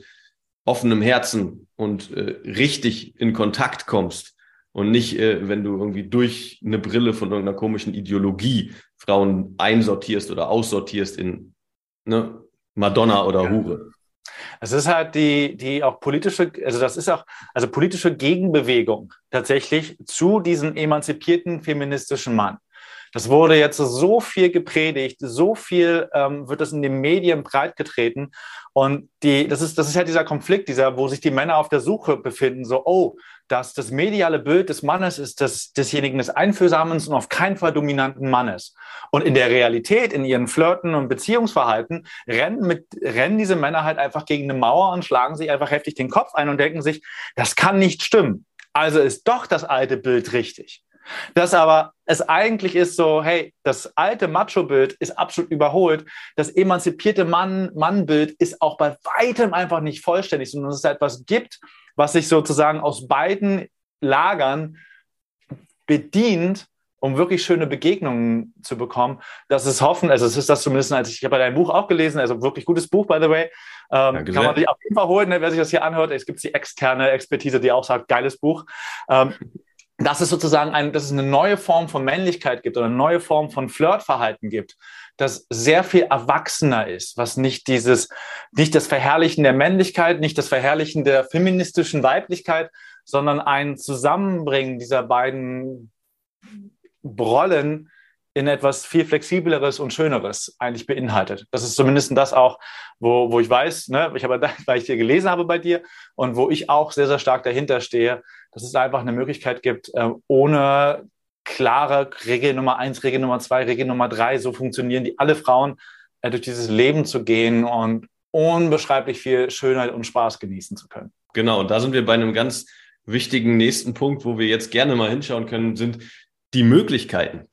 offenem Herzen und äh, richtig in Kontakt kommst und nicht, äh, wenn du irgendwie durch eine Brille von irgendeiner komischen Ideologie Frauen einsortierst oder aussortierst in ne, Madonna oder Hure. Es ist halt die, die auch politische, also das ist auch, also politische Gegenbewegung tatsächlich zu diesem emanzipierten feministischen Mann. Das wurde jetzt so viel gepredigt, so viel ähm, wird das in den Medien breitgetreten. Und die, das ist, das ist ja dieser Konflikt, dieser, wo sich die Männer auf der Suche befinden, so, oh, dass das mediale Bild des Mannes ist das desjenigen des einfühlsamen und auf keinen Fall dominanten Mannes. Und in der Realität, in ihren Flirten und Beziehungsverhalten, rennen, mit, rennen diese Männer halt einfach gegen eine Mauer und schlagen sich einfach heftig den Kopf ein und denken sich, das kann nicht stimmen. Also ist doch das alte Bild richtig. Das aber es eigentlich ist so, hey, das alte Macho-Bild ist absolut überholt. Das emanzipierte Mann, Mann-Bild ist auch bei weitem einfach nicht vollständig, sondern es ist etwas gibt, was sich sozusagen aus beiden Lagern bedient, um wirklich schöne Begegnungen zu bekommen. Das ist hoffen, also es ist das zumindest, als ich, ich habe dein Buch auch gelesen, also wirklich gutes Buch, by the way. Ähm, kann man sich auf jeden Fall holen, ne, wer sich das hier anhört. Es gibt die externe Expertise, die auch sagt, geiles Buch. Ähm, dass es sozusagen ein, dass es eine neue Form von Männlichkeit gibt oder eine neue Form von Flirtverhalten gibt, das sehr viel erwachsener ist, was nicht dieses, nicht das Verherrlichen der Männlichkeit, nicht das Verherrlichen der feministischen Weiblichkeit, sondern ein Zusammenbringen dieser beiden Rollen in etwas viel flexibleres und schöneres eigentlich beinhaltet. Das ist zumindest das auch, wo, wo ich weiß, ne, ich habe, weil ich dir gelesen habe bei dir und wo ich auch sehr, sehr stark dahinter stehe, dass es einfach eine Möglichkeit gibt, äh, ohne klare Regel Nummer eins, Regel Nummer zwei, Regel Nummer drei, so funktionieren die alle Frauen, äh, durch dieses Leben zu gehen und unbeschreiblich viel Schönheit und Spaß genießen zu können. Genau, und da sind wir bei einem ganz wichtigen nächsten Punkt, wo wir jetzt gerne mal hinschauen können, sind die Möglichkeiten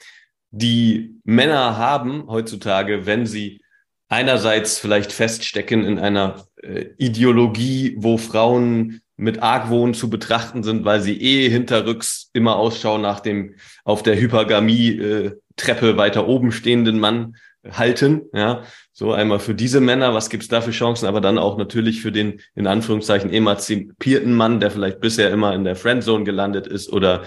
die Männer haben heutzutage, wenn sie einerseits vielleicht feststecken in einer äh, Ideologie, wo Frauen mit Argwohn zu betrachten sind, weil sie eh hinterrücks immer Ausschau nach dem auf der Hypergamie-Treppe äh, weiter oben stehenden Mann halten. Ja, so einmal für diese Männer, was gibt's da für Chancen, aber dann auch natürlich für den in Anführungszeichen emanzipierten Mann, der vielleicht bisher immer in der Friendzone gelandet ist oder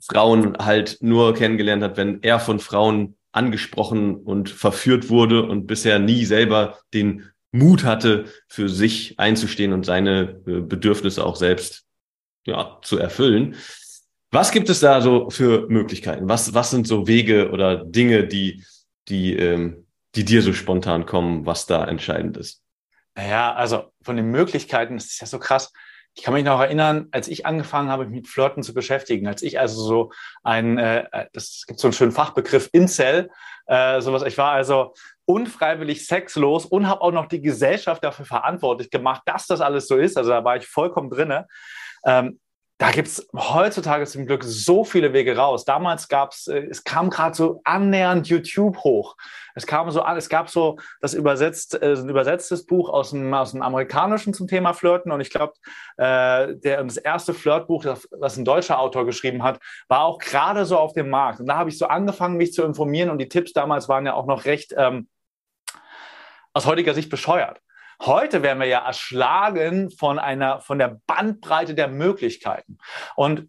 Frauen halt nur kennengelernt hat, wenn er von Frauen angesprochen und verführt wurde und bisher nie selber den Mut hatte, für sich einzustehen und seine äh, Bedürfnisse auch selbst ja, zu erfüllen. Was gibt es da so für Möglichkeiten? Was, was sind so Wege oder Dinge, die, die, ähm, die dir so spontan kommen, was da entscheidend ist? Naja, also von den Möglichkeiten, das ist ja so krass. Ich kann mich noch erinnern, als ich angefangen habe, mich mit Flirten zu beschäftigen, als ich also so ein, äh, das gibt so einen schönen Fachbegriff Incel, äh, sowas. Ich war also unfreiwillig sexlos und habe auch noch die Gesellschaft dafür verantwortlich gemacht, dass das alles so ist. Also da war ich vollkommen drinne. Ähm, da gibt es heutzutage zum Glück so viele Wege raus. Damals gab es, äh, es kam gerade so annähernd YouTube hoch. Es kam so an, es gab so das übersetzt, äh, ein übersetztes Buch aus dem, aus dem Amerikanischen zum Thema Flirten. Und ich glaube, äh, das erste Flirtbuch, das, das ein deutscher Autor geschrieben hat, war auch gerade so auf dem Markt. Und da habe ich so angefangen, mich zu informieren. Und die Tipps damals waren ja auch noch recht ähm, aus heutiger Sicht bescheuert. Heute werden wir ja erschlagen von einer, von der Bandbreite der Möglichkeiten. Und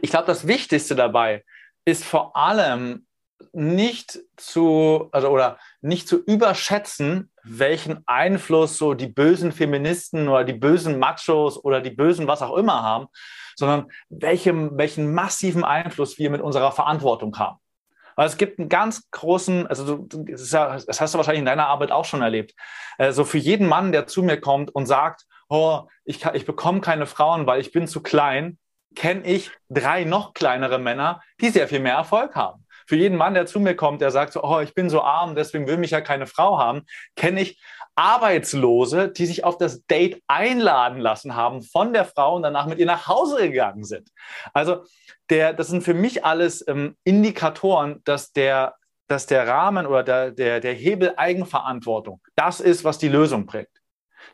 ich glaube, das Wichtigste dabei ist vor allem nicht zu, also oder nicht zu überschätzen, welchen Einfluss so die bösen Feministen oder die bösen Machos oder die bösen was auch immer haben, sondern welchen, welchen massiven Einfluss wir mit unserer Verantwortung haben. Weil es gibt einen ganz großen, also du, das, ja, das hast du wahrscheinlich in deiner Arbeit auch schon erlebt. Also für jeden Mann, der zu mir kommt und sagt, oh, ich, ich bekomme keine Frauen, weil ich bin zu klein, kenne ich drei noch kleinere Männer, die sehr viel mehr Erfolg haben. Für jeden Mann, der zu mir kommt, der sagt so, oh, ich bin so arm, deswegen will mich ja keine Frau haben, kenne ich Arbeitslose, die sich auf das Date einladen lassen haben von der Frau und danach mit ihr nach Hause gegangen sind. Also der, das sind für mich alles ähm, Indikatoren, dass der, dass der Rahmen oder der, der, der Hebel Eigenverantwortung das ist, was die Lösung bringt.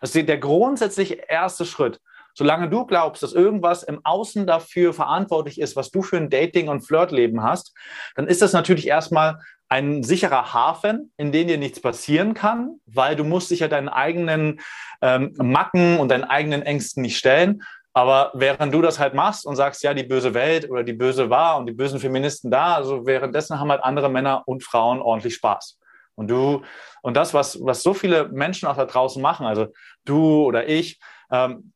Das ist der grundsätzliche erste Schritt. Solange du glaubst, dass irgendwas im Außen dafür verantwortlich ist, was du für ein Dating- und Flirtleben hast, dann ist das natürlich erstmal ein sicherer Hafen, in den dir nichts passieren kann, weil du musst dich ja deinen eigenen ähm, Macken und deinen eigenen Ängsten nicht stellen. Aber während du das halt machst und sagst, ja, die böse Welt oder die böse war und die bösen Feministen da, also währenddessen haben halt andere Männer und Frauen ordentlich Spaß. Und du, und das, was, was so viele Menschen auch da draußen machen, also du oder ich, ähm,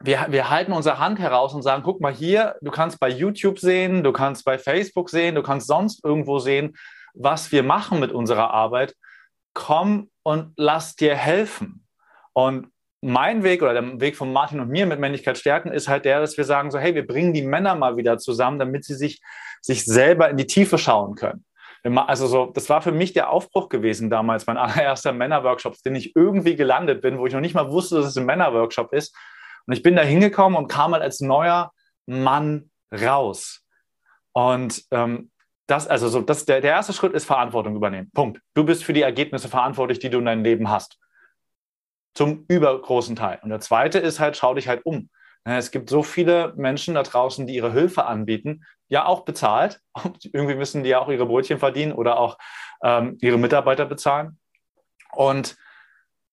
wir, wir halten unsere Hand heraus und sagen, guck mal hier, du kannst bei YouTube sehen, du kannst bei Facebook sehen, du kannst sonst irgendwo sehen, was wir machen mit unserer Arbeit. Komm und lass dir helfen. Und mein Weg oder der Weg von Martin und mir mit Männlichkeit stärken ist halt der, dass wir sagen so, hey, wir bringen die Männer mal wieder zusammen, damit sie sich, sich selber in die Tiefe schauen können. Also so, das war für mich der Aufbruch gewesen damals, mein allererster Männerworkshop, den ich irgendwie gelandet bin, wo ich noch nicht mal wusste, dass es ein Männerworkshop ist. Und ich bin da hingekommen und kam halt als neuer Mann raus. Und ähm, das, also so, das, der, der erste Schritt ist Verantwortung übernehmen. Punkt. Du bist für die Ergebnisse verantwortlich, die du in deinem Leben hast. Zum übergroßen Teil. Und der zweite ist halt, schau dich halt um. Es gibt so viele Menschen da draußen, die ihre Hilfe anbieten, ja auch bezahlt. Irgendwie müssen die ja auch ihre Brötchen verdienen oder auch ähm, ihre Mitarbeiter bezahlen. Und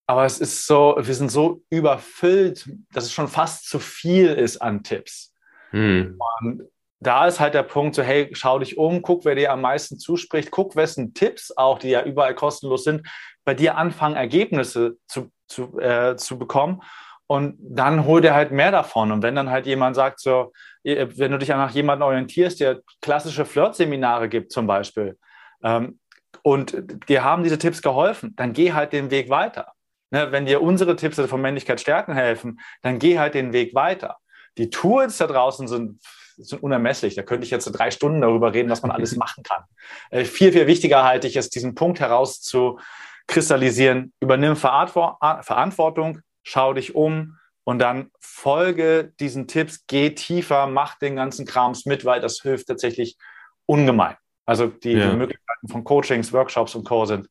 aber es ist so, wir sind so überfüllt, dass es schon fast zu viel ist an Tipps. Hm. Und da ist halt der Punkt so, hey, schau dich um, guck, wer dir am meisten zuspricht, guck, wessen Tipps auch, die ja überall kostenlos sind, bei dir anfangen, Ergebnisse zu, zu, äh, zu bekommen. Und dann hol dir halt mehr davon. Und wenn dann halt jemand sagt, so, wenn du dich nach jemandem orientierst, der klassische Flirt-Seminare gibt zum Beispiel, ähm, und dir haben diese Tipps geholfen, dann geh halt den Weg weiter. Ne, wenn dir unsere Tipps von Männlichkeit stärken helfen, dann geh halt den Weg weiter. Die Tools da draußen sind, sind unermesslich. Da könnte ich jetzt drei Stunden darüber reden, was man alles machen kann. Äh, viel, viel wichtiger halte ich es, diesen Punkt herauszukristallisieren. Übernimm Verantwortung, schau dich um und dann folge diesen Tipps, geh tiefer, mach den ganzen Krams mit, weil das hilft tatsächlich ungemein. Also die, ja. die Möglichkeiten von Coachings, Workshops und Co. sind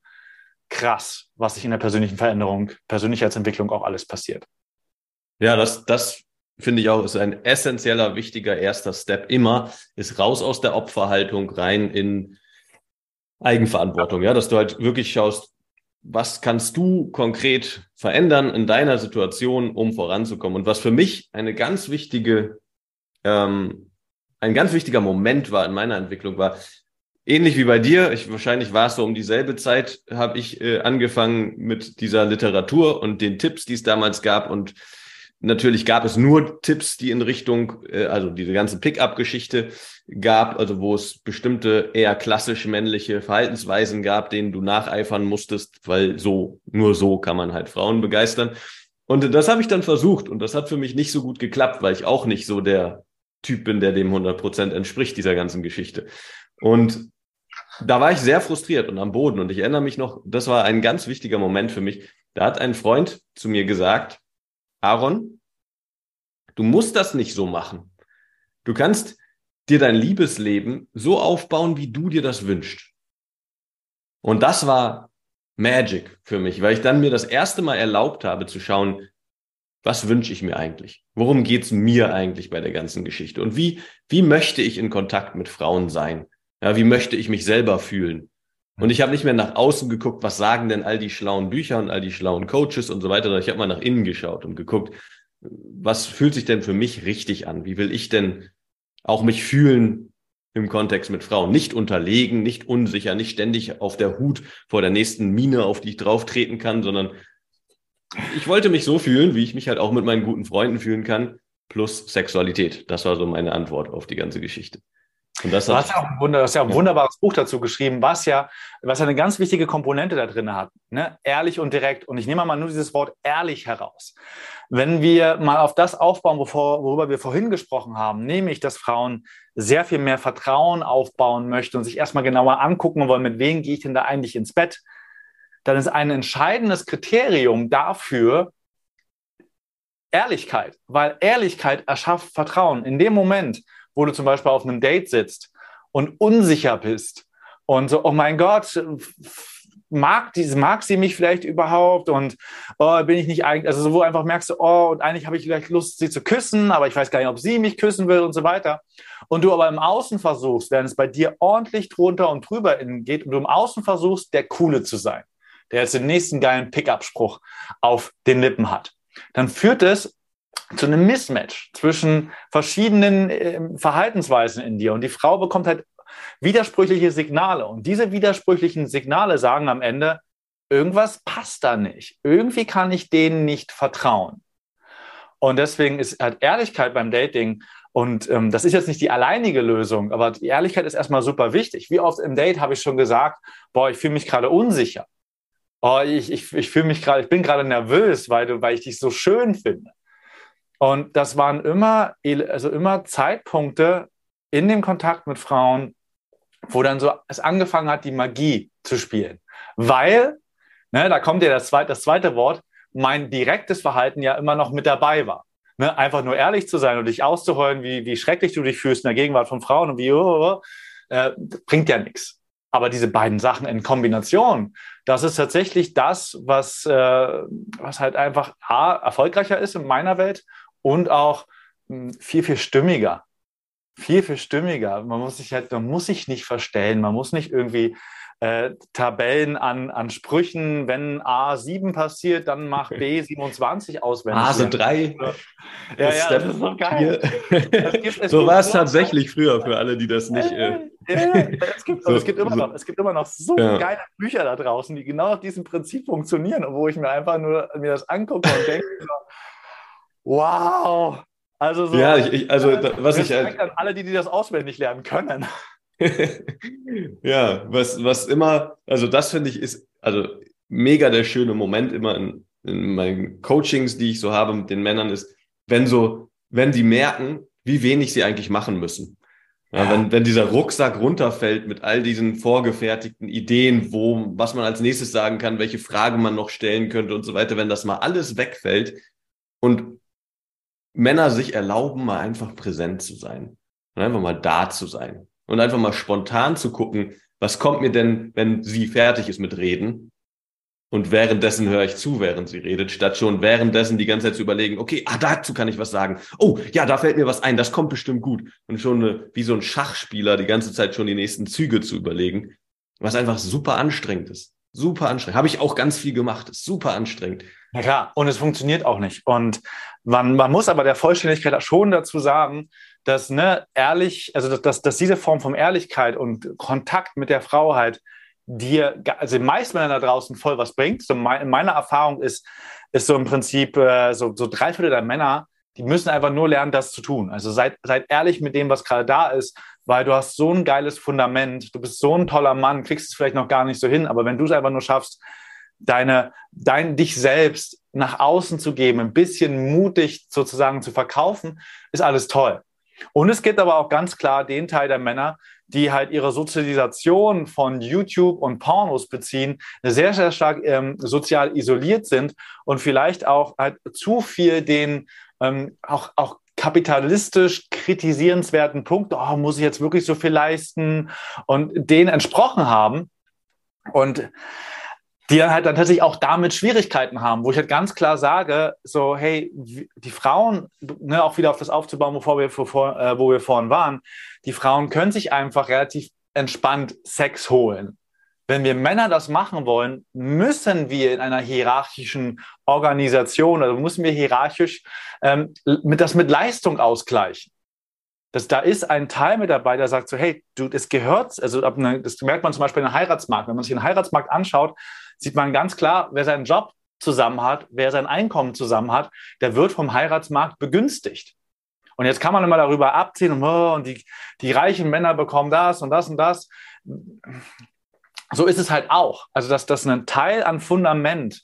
krass, was sich in der persönlichen Veränderung, Persönlichkeitsentwicklung auch alles passiert. Ja, das, das finde ich auch, ist ein essentieller, wichtiger erster Step immer, ist raus aus der Opferhaltung rein in Eigenverantwortung, ja, dass du halt wirklich schaust, was kannst du konkret verändern in deiner Situation, um voranzukommen? Und was für mich eine ganz wichtige, ähm, ein ganz wichtiger Moment war in meiner Entwicklung war, ähnlich wie bei dir, ich, wahrscheinlich war es so um dieselbe Zeit, habe ich äh, angefangen mit dieser Literatur und den Tipps, die es damals gab. Und natürlich gab es nur Tipps, die in Richtung, äh, also diese ganze Pickup-Geschichte gab, also wo es bestimmte eher klassisch männliche Verhaltensweisen gab, denen du nacheifern musstest, weil so, nur so kann man halt Frauen begeistern. Und das habe ich dann versucht und das hat für mich nicht so gut geklappt, weil ich auch nicht so der Typ bin, der dem 100 Prozent entspricht, dieser ganzen Geschichte. Und da war ich sehr frustriert und am Boden. Und ich erinnere mich noch, das war ein ganz wichtiger Moment für mich. Da hat ein Freund zu mir gesagt, Aaron, du musst das nicht so machen. Du kannst dir dein Liebesleben so aufbauen, wie du dir das wünschst. Und das war Magic für mich, weil ich dann mir das erste Mal erlaubt habe zu schauen, was wünsche ich mir eigentlich? Worum geht's mir eigentlich bei der ganzen Geschichte? Und wie, wie möchte ich in Kontakt mit Frauen sein? Ja, wie möchte ich mich selber fühlen? Und ich habe nicht mehr nach außen geguckt, was sagen denn all die schlauen Bücher und all die schlauen Coaches und so weiter, sondern ich habe mal nach innen geschaut und geguckt, was fühlt sich denn für mich richtig an? Wie will ich denn auch mich fühlen im Kontext mit Frauen? Nicht unterlegen, nicht unsicher, nicht ständig auf der Hut vor der nächsten Mine, auf die ich drauf treten kann, sondern ich wollte mich so fühlen, wie ich mich halt auch mit meinen guten Freunden fühlen kann, plus Sexualität. Das war so meine Antwort auf die ganze Geschichte. Und das du hast ja auch ein, Wunder, hast ja ein wunderbares Buch dazu geschrieben, was ja, was ja eine ganz wichtige Komponente da drin hat. Ne? Ehrlich und direkt. Und ich nehme mal nur dieses Wort ehrlich heraus. Wenn wir mal auf das aufbauen, wovor, worüber wir vorhin gesprochen haben, nämlich, dass Frauen sehr viel mehr Vertrauen aufbauen möchten und sich erstmal genauer angucken wollen, mit wem gehe ich denn da eigentlich ins Bett, dann ist ein entscheidendes Kriterium dafür, Ehrlichkeit, weil Ehrlichkeit erschafft Vertrauen. In dem Moment, wo du zum Beispiel auf einem Date sitzt und unsicher bist und so, oh mein Gott, mag, diese, mag sie mich vielleicht überhaupt und oh, bin ich nicht eigentlich, also so, wo du einfach merkst, oh, und eigentlich habe ich vielleicht Lust, sie zu küssen, aber ich weiß gar nicht, ob sie mich küssen will und so weiter. Und du aber im Außen versuchst, während es bei dir ordentlich drunter und drüber geht und du im Außen versuchst, der Coole zu sein, der jetzt den nächsten geilen Pickup-Spruch auf den Lippen hat, dann führt es zu einem Mismatch zwischen verschiedenen äh, Verhaltensweisen in dir. Und die Frau bekommt halt widersprüchliche Signale. Und diese widersprüchlichen Signale sagen am Ende, irgendwas passt da nicht. Irgendwie kann ich denen nicht vertrauen. Und deswegen ist halt Ehrlichkeit beim Dating und ähm, das ist jetzt nicht die alleinige Lösung, aber die Ehrlichkeit ist erstmal super wichtig. Wie oft im Date habe ich schon gesagt, boah, ich fühle mich gerade unsicher. Oh, ich, ich, ich fühle mich gerade, ich bin gerade nervös, weil, du, weil ich dich so schön finde. Und das waren immer, also immer Zeitpunkte in dem Kontakt mit Frauen, wo dann so es angefangen hat, die Magie zu spielen. Weil, ne, da kommt ja das zweite, das zweite Wort, mein direktes Verhalten ja immer noch mit dabei war. Ne, einfach nur ehrlich zu sein und dich auszuheulen, wie, wie schrecklich du dich fühlst in der Gegenwart von Frauen und wie, oh, oh, oh äh, bringt ja nichts. Aber diese beiden Sachen in Kombination, das ist tatsächlich das, was, äh, was halt einfach A, erfolgreicher ist in meiner Welt und auch hm, viel, viel stimmiger. Viel, viel stimmiger. Man muss sich halt, man muss sich nicht verstellen, man muss nicht irgendwie äh, Tabellen an, an Sprüchen, wenn A7 passiert, dann macht B27 auswendig. Hase 3. Ja, ja, das ist so geil. Gibt, so war es tatsächlich früher für alle, die das nicht. Äh, es, gibt, so, es, gibt immer noch, es gibt immer noch so ja. geile Bücher da draußen, die genau nach diesem Prinzip funktionieren, wo ich mir einfach nur mir das angucke und denke, wow. Also so, ja, ich, ich, also was ich halt, an alle, die, die das auswendig lernen können. ja, was, was immer, also das finde ich ist, also mega der schöne Moment immer in, in meinen Coachings, die ich so habe mit den Männern, ist, wenn so, wenn die merken, wie wenig sie eigentlich machen müssen. Ja. Wenn, wenn dieser Rucksack runterfällt mit all diesen vorgefertigten Ideen, wo, was man als nächstes sagen kann, welche Fragen man noch stellen könnte und so weiter, wenn das mal alles wegfällt und Männer sich erlauben, mal einfach präsent zu sein und einfach mal da zu sein und einfach mal spontan zu gucken, was kommt mir denn, wenn sie fertig ist mit Reden und währenddessen höre ich zu, während sie redet, statt schon währenddessen die ganze Zeit zu überlegen, okay, ah, dazu kann ich was sagen. Oh, ja, da fällt mir was ein, das kommt bestimmt gut. Und schon eine, wie so ein Schachspieler die ganze Zeit schon die nächsten Züge zu überlegen, was einfach super anstrengend ist. Super anstrengend. Habe ich auch ganz viel gemacht. Super anstrengend. Ja klar, und es funktioniert auch nicht. Und man, man muss aber der Vollständigkeit schon dazu sagen, dass ne, ehrlich, also dass, dass diese Form von Ehrlichkeit und Kontakt mit der Frau halt dir, also den meisten Männern da draußen voll was bringt. So mein, meiner Erfahrung ist, ist so im Prinzip äh, so, so drei Viertel der Männer, die müssen einfach nur lernen, das zu tun. Also seid, seid ehrlich mit dem, was gerade da ist weil du hast so ein geiles Fundament, du bist so ein toller Mann, kriegst es vielleicht noch gar nicht so hin, aber wenn du es einfach nur schaffst, deine, dein, dich selbst nach außen zu geben, ein bisschen mutig sozusagen zu verkaufen, ist alles toll. Und es gibt aber auch ganz klar den Teil der Männer, die halt ihre Sozialisation von YouTube und Pornos beziehen, sehr, sehr stark ähm, sozial isoliert sind und vielleicht auch halt zu viel den ähm, auch, auch kapitalistisch kritisierenswerten Punkt, oh, muss ich jetzt wirklich so viel leisten und denen entsprochen haben. Und die dann halt dann tatsächlich auch damit Schwierigkeiten haben, wo ich halt ganz klar sage, so, hey, die Frauen, ne, auch wieder auf das aufzubauen, bevor wir, vor, äh, wo wir vorhin waren, die Frauen können sich einfach relativ entspannt Sex holen. Wenn wir Männer das machen wollen, müssen wir in einer hierarchischen Organisation, also müssen wir hierarchisch ähm, mit das mit Leistung ausgleichen. Das, da ist ein Teil mit dabei, der sagt so, hey, du, das gehört, also das merkt man zum Beispiel in den Heiratsmarkt. Wenn man sich den Heiratsmarkt anschaut, sieht man ganz klar, wer seinen Job zusammen hat, wer sein Einkommen zusammen hat, der wird vom Heiratsmarkt begünstigt. Und jetzt kann man immer darüber abziehen und, oh, und die, die reichen Männer bekommen das und das und das. So ist es halt auch. Also, dass das ein Teil an Fundament,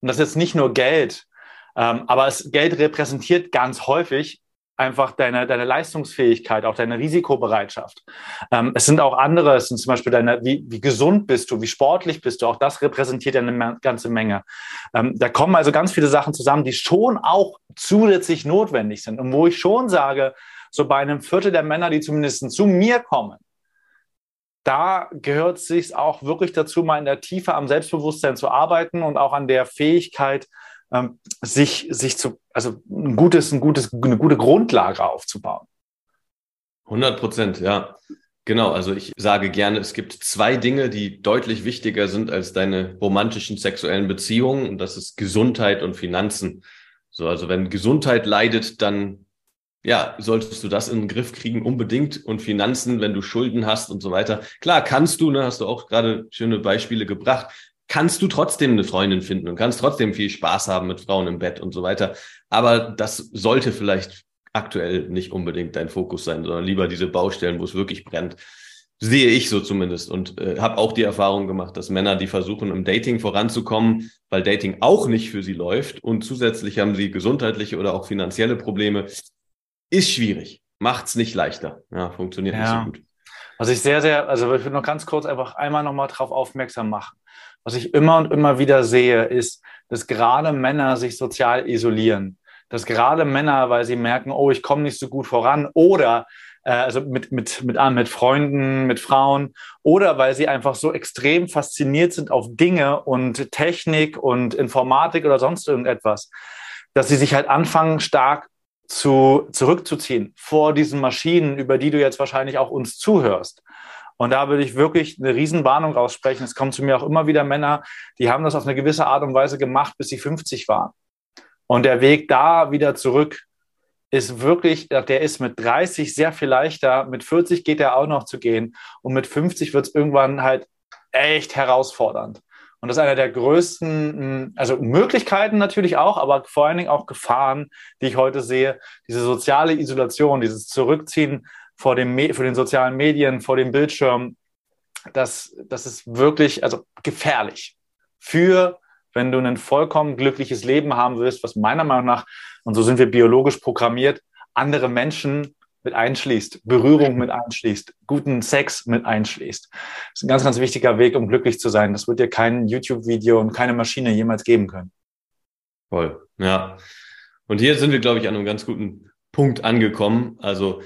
und das ist jetzt nicht nur Geld, ähm, aber es, Geld repräsentiert ganz häufig einfach deine, deine Leistungsfähigkeit, auch deine Risikobereitschaft. Ähm, es sind auch andere, es sind zum Beispiel deine, wie, wie gesund bist du, wie sportlich bist du, auch das repräsentiert eine ganze Menge. Ähm, da kommen also ganz viele Sachen zusammen, die schon auch zusätzlich notwendig sind und wo ich schon sage, so bei einem Viertel der Männer, die zumindest zu mir kommen, da gehört es sich auch wirklich dazu, mal in der Tiefe am Selbstbewusstsein zu arbeiten und auch an der Fähigkeit, ähm, sich, sich zu, also ein gutes, ein gutes, eine gute Grundlage aufzubauen. 100 Prozent, ja. Genau, also ich sage gerne, es gibt zwei Dinge, die deutlich wichtiger sind als deine romantischen sexuellen Beziehungen und das ist Gesundheit und Finanzen. So, also wenn Gesundheit leidet, dann ja, solltest du das in den Griff kriegen, unbedingt. Und Finanzen, wenn du Schulden hast und so weiter. Klar, kannst du, ne, hast du auch gerade schöne Beispiele gebracht kannst du trotzdem eine Freundin finden und kannst trotzdem viel Spaß haben mit Frauen im Bett und so weiter. Aber das sollte vielleicht aktuell nicht unbedingt dein Fokus sein, sondern lieber diese Baustellen, wo es wirklich brennt. Sehe ich so zumindest und äh, habe auch die Erfahrung gemacht, dass Männer, die versuchen, im Dating voranzukommen, weil Dating auch nicht für sie läuft und zusätzlich haben sie gesundheitliche oder auch finanzielle Probleme, ist schwierig. Macht's nicht leichter. Ja, funktioniert ja. nicht so gut. Was ich sehr, sehr, also ich will noch ganz kurz einfach einmal nochmal drauf aufmerksam machen was ich immer und immer wieder sehe, ist, dass gerade Männer sich sozial isolieren. Dass gerade Männer, weil sie merken, oh, ich komme nicht so gut voran oder äh, also mit, mit, mit, ah, mit Freunden, mit Frauen oder weil sie einfach so extrem fasziniert sind auf Dinge und Technik und Informatik oder sonst irgendetwas, dass sie sich halt anfangen, stark zu, zurückzuziehen vor diesen Maschinen, über die du jetzt wahrscheinlich auch uns zuhörst. Und da würde ich wirklich eine Riesenwarnung raussprechen. Es kommen zu mir auch immer wieder Männer, die haben das auf eine gewisse Art und Weise gemacht, bis sie 50 waren. Und der Weg da wieder zurück ist wirklich, der ist mit 30 sehr viel leichter. Mit 40 geht er auch noch zu gehen. Und mit 50 wird es irgendwann halt echt herausfordernd. Und das ist einer der größten, also Möglichkeiten natürlich auch, aber vor allen Dingen auch Gefahren, die ich heute sehe. Diese soziale Isolation, dieses Zurückziehen vor dem, vor den sozialen Medien, vor dem Bildschirm, das, das ist wirklich also gefährlich für, wenn du ein vollkommen glückliches Leben haben willst, was meiner Meinung nach, und so sind wir biologisch programmiert, andere Menschen mit einschließt, Berührung mit einschließt, guten Sex mit einschließt. Das ist ein ganz, ganz wichtiger Weg, um glücklich zu sein. Das wird dir kein YouTube-Video und keine Maschine jemals geben können. Voll, ja. Und hier sind wir, glaube ich, an einem ganz guten Punkt angekommen. Also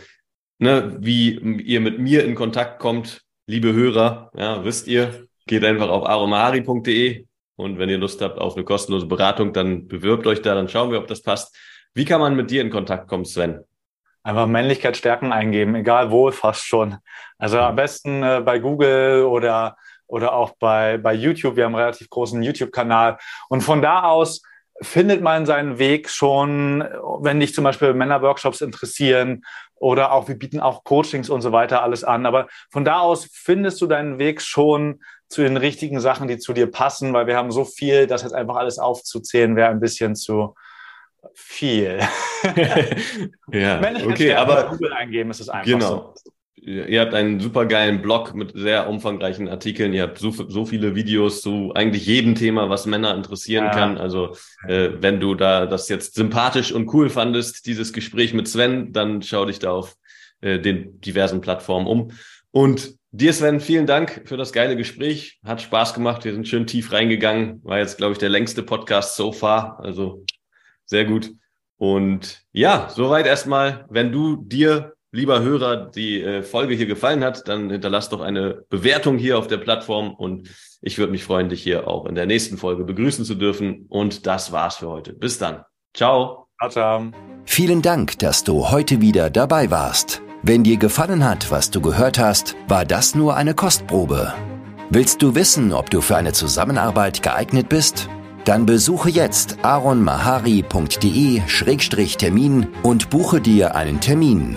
ne, wie ihr mit mir in Kontakt kommt, liebe Hörer, ja, wisst ihr, geht einfach auf aromahari.de und wenn ihr Lust habt auf eine kostenlose Beratung, dann bewirbt euch da, dann schauen wir, ob das passt. Wie kann man mit dir in Kontakt kommen, Sven? Einfach Männlichkeit stärken eingeben, egal wo, fast schon. Also am besten äh, bei Google oder, oder auch bei, bei YouTube. Wir haben einen relativ großen YouTube-Kanal. Und von da aus findet man seinen Weg schon, wenn dich zum Beispiel Männerworkshops interessieren oder auch wir bieten auch Coachings und so weiter alles an. Aber von da aus findest du deinen Weg schon zu den richtigen Sachen, die zu dir passen, weil wir haben so viel, dass jetzt einfach alles aufzuzählen wäre ein bisschen zu viel. ja, okay, aber Google eingeben ist es einfach genau. so. Ihr habt einen super geilen Blog mit sehr umfangreichen Artikeln. Ihr habt so, so viele Videos zu eigentlich jedem Thema, was Männer interessieren ja. kann. Also äh, wenn du da das jetzt sympathisch und cool fandest, dieses Gespräch mit Sven, dann schau dich da auf äh, den diversen Plattformen um. Und dir, Sven, vielen Dank für das geile Gespräch. Hat Spaß gemacht. Wir sind schön tief reingegangen. War jetzt, glaube ich, der längste Podcast so far. Also sehr gut. Und ja, soweit erstmal. Wenn du dir, lieber Hörer, die äh, Folge hier gefallen hat, dann hinterlass doch eine Bewertung hier auf der Plattform und ich würde mich freuen, dich hier auch in der nächsten Folge begrüßen zu dürfen. Und das war's für heute. Bis dann. Ciao. Ciao, ciao. Vielen Dank, dass du heute wieder dabei warst. Wenn dir gefallen hat, was du gehört hast, war das nur eine Kostprobe. Willst du wissen, ob du für eine Zusammenarbeit geeignet bist? Dann besuche jetzt aronmahari.de-termin und buche dir einen Termin.